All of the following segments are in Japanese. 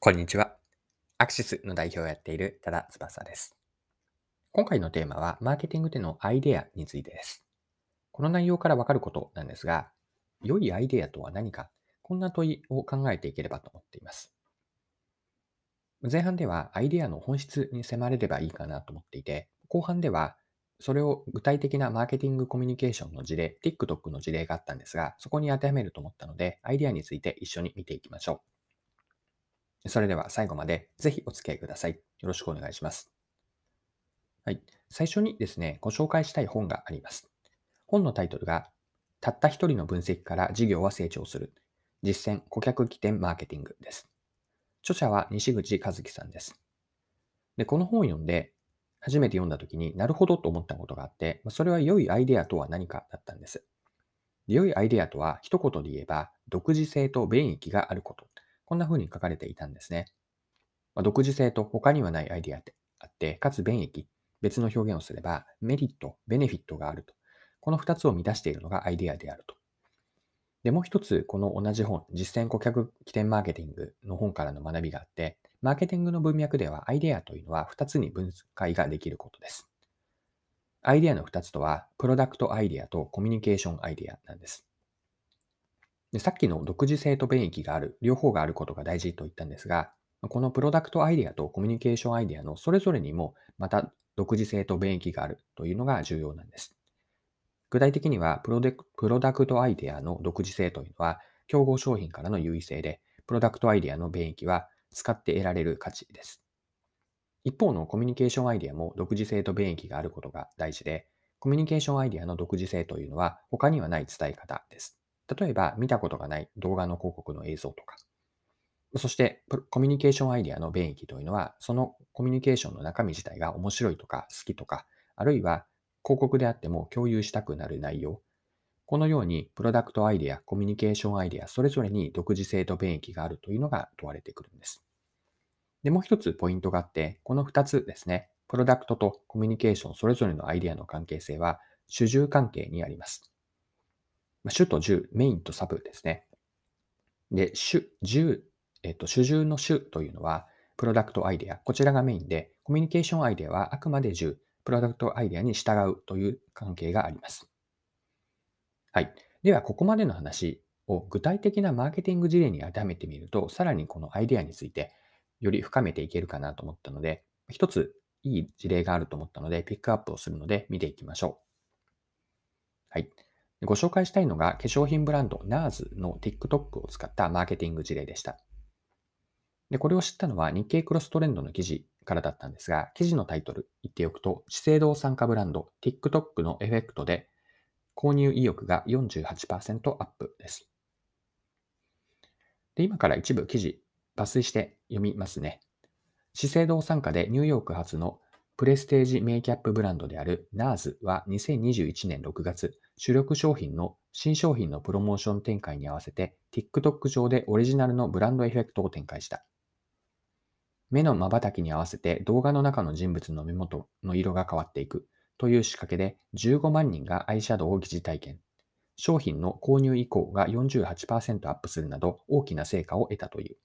こんにちは。アクシスの代表をやっている多田翼です。今回のテーマは、マーケティングでのアイデアについてです。この内容からわかることなんですが、良いアイデアとは何か、こんな問いを考えていければと思っています。前半ではアイデアの本質に迫れればいいかなと思っていて、後半ではそれを具体的なマーケティングコミュニケーションの事例、TikTok の事例があったんですが、そこに当てはめると思ったので、アイデアについて一緒に見ていきましょう。それでは最後までぜひお付き合いください。よろしくお願いします。はい。最初にですね、ご紹介したい本があります。本のタイトルが、たった一人の分析から事業は成長する。実践顧客起点マーケティングです。著者は西口和樹さんです。で、この本を読んで、初めて読んだ時になるほどと思ったことがあって、それは良いアイデアとは何かだったんです。良いアイデアとは一言で言えば、独自性と便益があることこんな風に書かれていたんですね。まあ、独自性と他にはないアイデアであって、かつ便益、別の表現をすれば、メリット、ベネフィットがあると。この2つを満たしているのがアイデアであると。で、もう一つ、この同じ本、実践顧客起点マーケティングの本からの学びがあって、マーケティングの文脈ではアイデアというのは2つに分解ができることです。アイデアの2つとは、プロダクトアイデアとコミュニケーションアイデアなんです。でさっきの独自性と便益がある、両方があることが大事と言ったんですが、このプロダクトアイデアとコミュニケーションアイデアのそれぞれにもまた独自性と便益があるというのが重要なんです。具体的にはプロプロダクトアイデアの独自性というのは競合商品からの優位性で、プロダクトアイデアの便益は使って得られる価値です。一方のコミュニケーションアイデアも独自性と便益があることが大事で、コミュニケーションアイデアの独自性というのは他にはない伝え方です。例えば、見たことがない動画の広告の映像とか。そして、コミュニケーションアイデアの便益というのは、そのコミュニケーションの中身自体が面白いとか好きとか、あるいは広告であっても共有したくなる内容。このように、プロダクトアイデア、コミュニケーションアイデア、それぞれに独自性と便益があるというのが問われてくるんです。で、もう一つポイントがあって、この二つですね、プロダクトとコミュニケーションそれぞれのアイデアの関係性は主従関係にあります。主と従、メインとサブですね。で、主、従、えっと、主従の主というのは、プロダクトアイデア。こちらがメインで、コミュニケーションアイデアはあくまで従、プロダクトアイデアに従うという関係があります。はい。では、ここまでの話を具体的なマーケティング事例に当てはめてみると、さらにこのアイデアについてより深めていけるかなと思ったので、一ついい事例があると思ったので、ピックアップをするので見ていきましょう。はい。ご紹介したいのが化粧品ブランド NARS の TikTok を使ったマーケティング事例でした。で、これを知ったのは日経クロストレンドの記事からだったんですが、記事のタイトル言っておくと、資生堂参加ブランド TikTok のエフェクトで購入意欲が48%アップです。で、今から一部記事抜粋して読みますね。資生堂参加でニューヨーク発のプレステージメイキャップブランドである NARS は2021年6月、主力商品の新商品のプロモーション展開に合わせて TikTok 上でオリジナルのブランドエフェクトを展開した。目の瞬きに合わせて動画の中の人物の目元の色が変わっていくという仕掛けで15万人がアイシャドウを疑似体験。商品の購入意向が48%アップするなど大きな成果を得たという。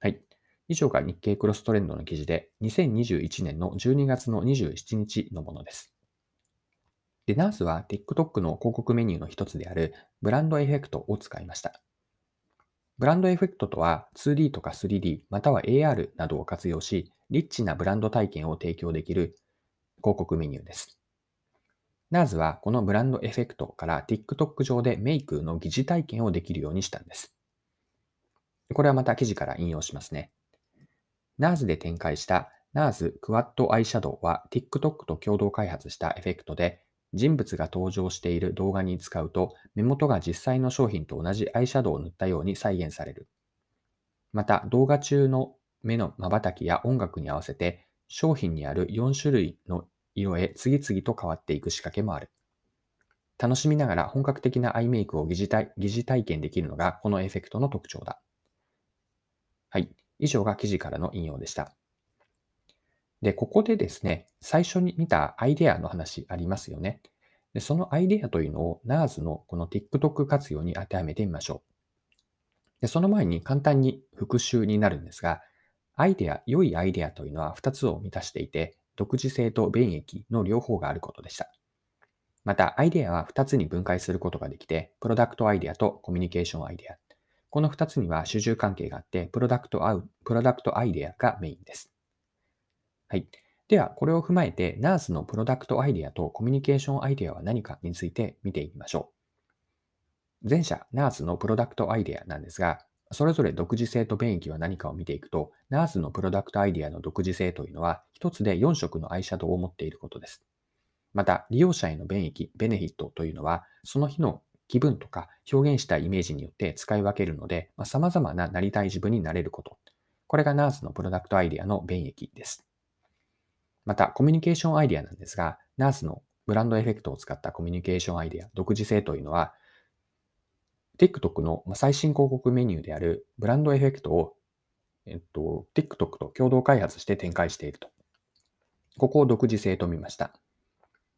はい。以上が日経クロストレンドの記事で2021年の12月の27日のものです。で、ナースは TikTok の広告メニューの一つであるブランドエフェクトを使いました。ブランドエフェクトとは 2D とか 3D または AR などを活用し、リッチなブランド体験を提供できる広告メニューです。ナーズはこのブランドエフェクトから TikTok 上でメイクの疑似体験をできるようにしたんです。これはまた記事から引用しますね。ナーズで展開したナーズクワッドアイシャドウは TikTok と共同開発したエフェクトで人物が登場している動画に使うと、目元が実際の商品と同じアイシャドウを塗ったように再現される。また、動画中の目の瞬きや音楽に合わせて、商品にある4種類の色へ次々と変わっていく仕掛けもある。楽しみながら本格的なアイメイクを疑似体疑似体験できるのがこのエフェクトの特徴だ。はい。以上が記事からの引用でした。で、ここでですね、最初に見たアイデアの話ありますよね。で、そのアイデアというのを NARS のこの TikTok 活用に当てはめてみましょう。でその前に簡単に復習になるんですが、アイデア、良いアイデアというのは2つを満たしていて、独自性と便益の両方があることでした。また、アイデアは2つに分解することができて、プロダクトアイデアとコミュニケーションアイデア。この2つには主従関係があって、プロダクトアウプロダクトアイデアがメインです。はい。では、これを踏まえて、NARS のプロダクトアイデアとコミュニケーションアイデアは何かについて見ていきましょう。前者、NARS のプロダクトアイデアなんですが、それぞれ独自性と便益は何かを見ていくと、NARS のプロダクトアイデアの独自性というのは、一つで4色のアイシャドウを持っていることです。また、利用者への便益、ベネフィットというのは、その日の気分とか表現したイメージによって使い分けるので、まあ、様々ななりたい自分になれること。これが NARS のプロダクトアイデアの便益です。また、コミュニケーションアイデアなんですが、NARS のブランドエフェクトを使ったコミュニケーションアイデア、独自性というのは、TikTok の最新広告メニューであるブランドエフェクトを、えっと、TikTok と共同開発して展開していると。ここを独自性と見ました。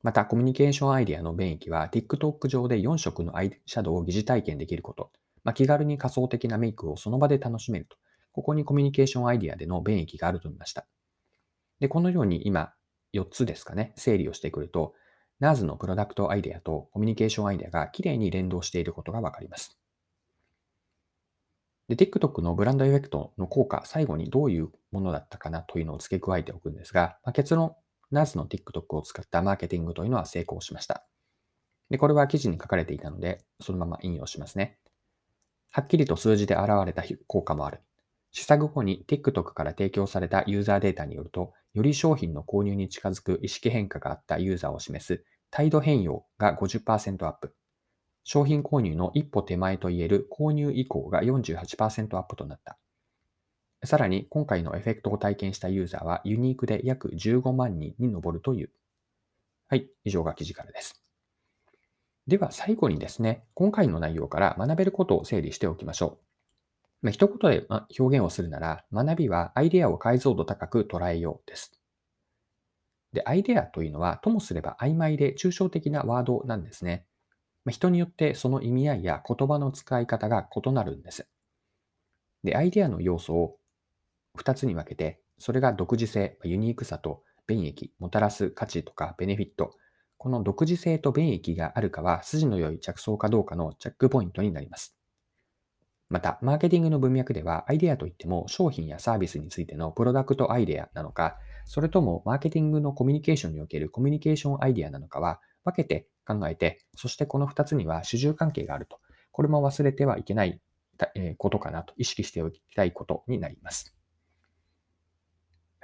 また、コミュニケーションアイデアの便益は、TikTok 上で4色のアイシャドウを疑似体験できること。まあ、気軽に仮想的なメイクをその場で楽しめると。ここにコミュニケーションアイデアでの便益があると見ました。で、このように今、4つですかね、整理をしてくると、NARS のプロダクトアイデアとコミュニケーションアイデアがきれいに連動していることがわかります。で、TikTok のブランドエフェクトの効果、最後にどういうものだったかなというのを付け加えておくんですが、まあ、結論、NARS の TikTok を使ったマーケティングというのは成功しました。で、これは記事に書かれていたので、そのまま引用しますね。はっきりと数字で現れた効果もある。試作後に TikTok から提供されたユーザーデータによると、より商品の購入に近づく意識変化があったユーザーを示す態度変容が50%アップ。商品購入の一歩手前といえる購入以降が48%アップとなった。さらに、今回のエフェクトを体験したユーザーはユニークで約15万人に上るという。はい、以上が記事からです。では最後にですね、今回の内容から学べることを整理しておきましょう。まあ、一言で表現をするなら、学びはアイデアを解像度高く捉えようです。で、アイデアというのは、ともすれば曖昧で抽象的なワードなんですね。まあ、人によってその意味合いや言葉の使い方が異なるんです。で、アイデアの要素を2つに分けて、それが独自性、ユニークさと便益、もたらす価値とかベネフィット。この独自性と便益があるかは、筋の良い着想かどうかのチェックポイントになります。また、マーケティングの文脈では、アイデアといっても商品やサービスについてのプロダクトアイデアなのか、それともマーケティングのコミュニケーションにおけるコミュニケーションアイデアなのかは分けて考えて、そしてこの2つには主従関係があると。これも忘れてはいけないことかなと意識しておきたいことになります。